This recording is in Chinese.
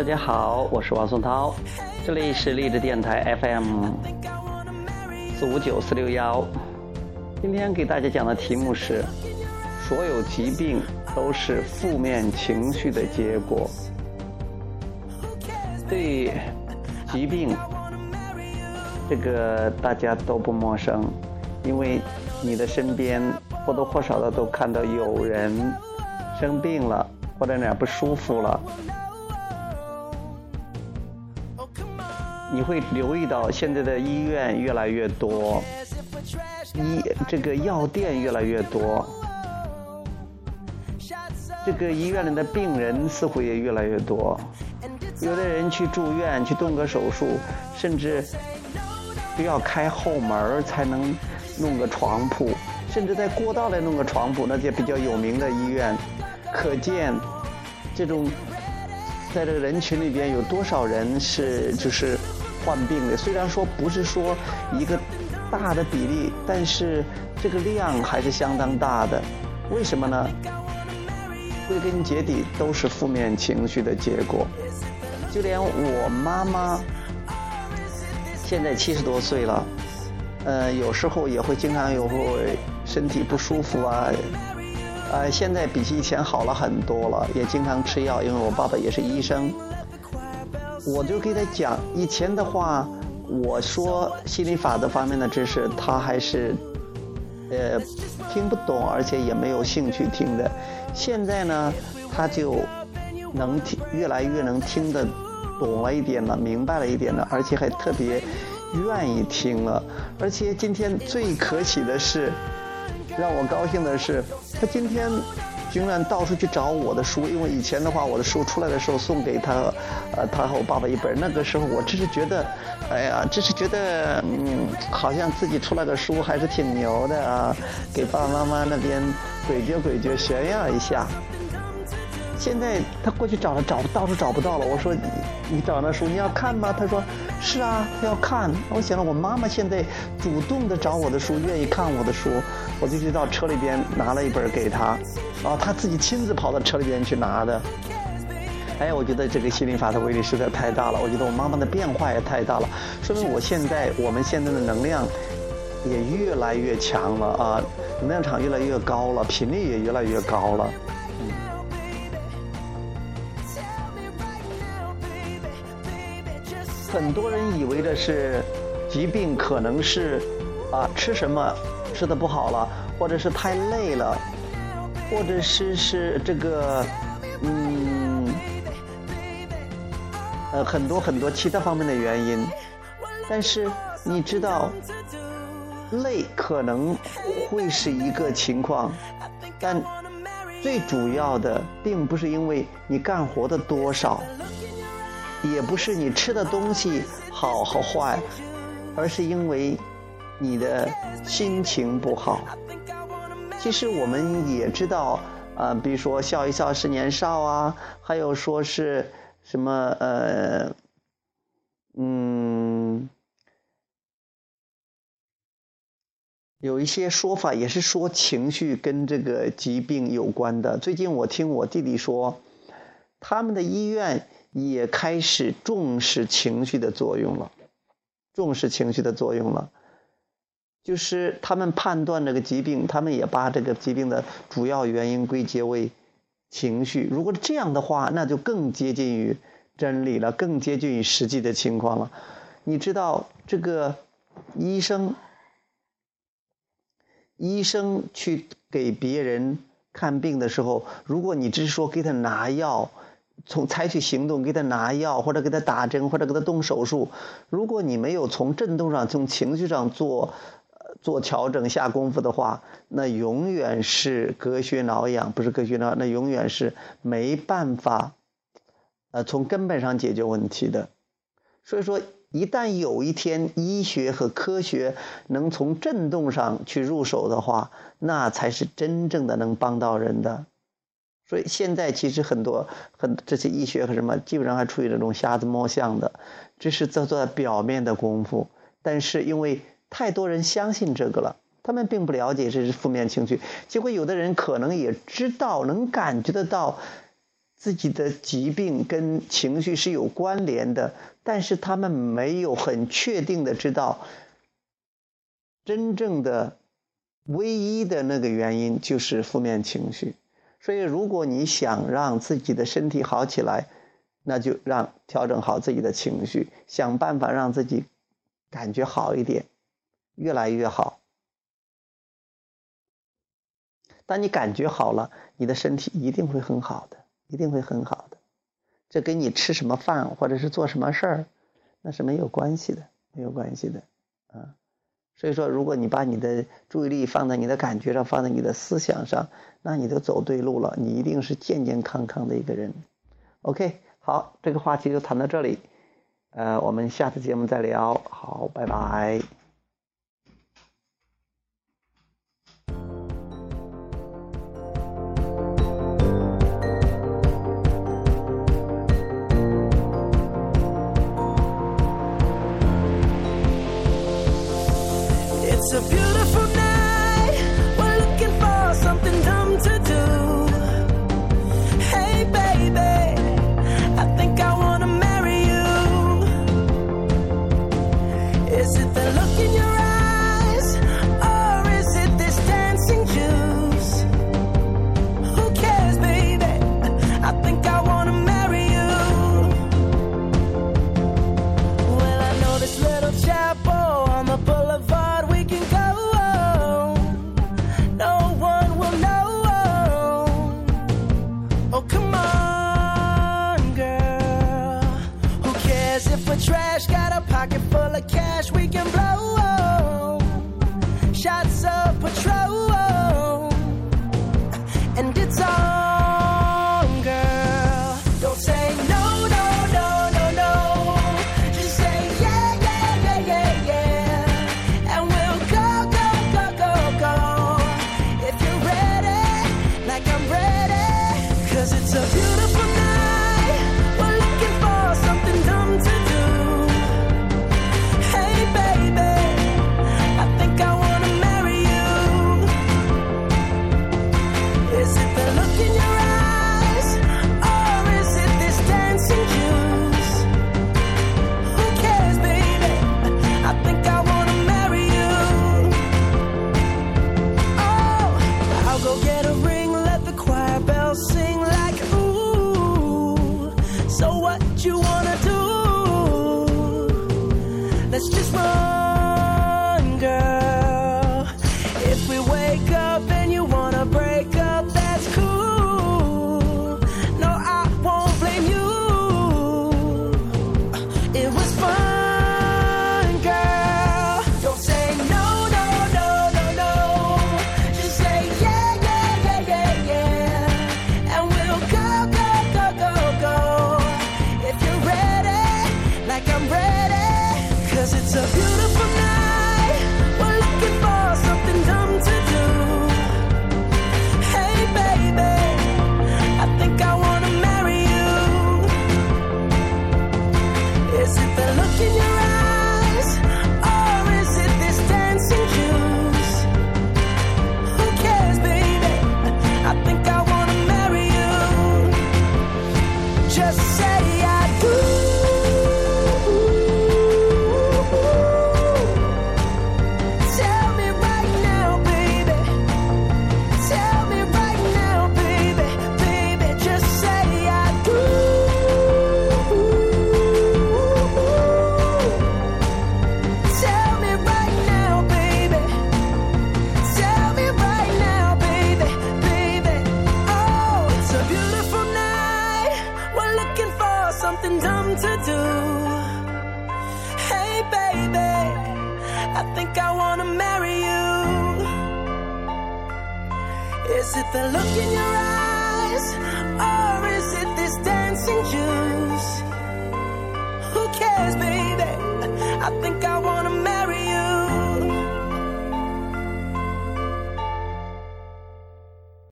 大家好，我是王松涛，这里是励志电台 FM 四五九四六幺。今天给大家讲的题目是：所有疾病都是负面情绪的结果。对疾病，这个大家都不陌生，因为你的身边或多或少的都看到有人生病了，或者哪不舒服了。你会留意到现在的医院越来越多，医这个药店越来越多，这个医院里的病人似乎也越来越多。有的人去住院去动个手术，甚至都要开后门才能弄个床铺，甚至在过道里弄个床铺，那些比较有名的医院，可见这种在这个人群里边有多少人是就是。患病的虽然说不是说一个大的比例，但是这个量还是相当大的。为什么呢？归根结底都是负面情绪的结果。就连我妈妈现在七十多岁了，呃，有时候也会经常有会身体不舒服啊，呃，现在比起以前好了很多了，也经常吃药，因为我爸爸也是医生。我就给他讲，以前的话，我说心理法则方面的知识，他还是，呃，听不懂，而且也没有兴趣听的。现在呢，他就能听，越来越能听得懂了一点了，明白了一点了，而且还特别愿意听了。而且今天最可喜的是，让我高兴的是，他今天。居然到处去找我的书，因为以前的话，我的书出来的时候送给他，呃，他和我爸爸一本。那个时候我只是觉得，哎呀，只是觉得，嗯，好像自己出来的书还是挺牛的啊，给爸爸妈妈那边诡谲诡谲炫耀一下。现在他过去找了，找到处找不到了。我说你你找那书你要看吗？他说是啊，他要看。我想了，我妈妈现在主动的找我的书，愿意看我的书，我就去到车里边拿了一本给他，啊他自己亲自跑到车里边去拿的。哎，我觉得这个心灵法的威力实在太大了。我觉得我妈妈的变化也太大了，说明我现在我们现在的能量也越来越强了啊，能量场越来越高了，频率也越来越高了。很多人以为的是疾病，可能是啊吃什么吃的不好了，或者是太累了，或者是是这个嗯呃很多很多其他方面的原因。但是你知道，累可能会是一个情况，但最主要的并不是因为你干活的多少。也不是你吃的东西好和坏，而是因为你的心情不好。其实我们也知道，啊，比如说笑一笑是年少啊，还有说是什么呃，嗯，有一些说法也是说情绪跟这个疾病有关的。最近我听我弟弟说，他们的医院。也开始重视情绪的作用了，重视情绪的作用了，就是他们判断这个疾病，他们也把这个疾病的主要原因归结为情绪。如果这样的话，那就更接近于真理了，更接近于实际的情况了。你知道，这个医生，医生去给别人看病的时候，如果你只是说给他拿药。从采取行动给他拿药，或者给他打针，或者给他动手术。如果你没有从振动上、从情绪上做做调整、下功夫的话，那永远是隔靴挠痒，不是隔靴挠痒，那永远是没办法呃从根本上解决问题的。所以说，一旦有一天医学和科学能从振动上去入手的话，那才是真正的能帮到人的。所以现在其实很多很这些医学和什么，基本上还处于这种瞎子摸象的，这是在做表面的功夫。但是因为太多人相信这个了，他们并不了解这是负面情绪。结果有的人可能也知道，能感觉得到，自己的疾病跟情绪是有关联的，但是他们没有很确定的知道，真正的唯一的那个原因就是负面情绪。所以，如果你想让自己的身体好起来，那就让调整好自己的情绪，想办法让自己感觉好一点，越来越好。当你感觉好了，你的身体一定会很好的，一定会很好的。这跟你吃什么饭或者是做什么事儿，那是没有关系的，没有关系的，啊。所以说，如果你把你的注意力放在你的感觉上，放在你的思想上，那你就走对路了。你一定是健健康康的一个人。OK，好，这个话题就谈到这里，呃，我们下次节目再聊。好，拜拜。patrol, and it's on, girl. Don't say no, no, no, no, no. Just say yeah, yeah, yeah, yeah, yeah, and we'll go, go, go, go, go. If you're ready, like I'm it's a beautiful. Let's just run. just say Is it the look in your eyes? Or is it this dancing juice? Who cares, baby? I think I wanna marry you.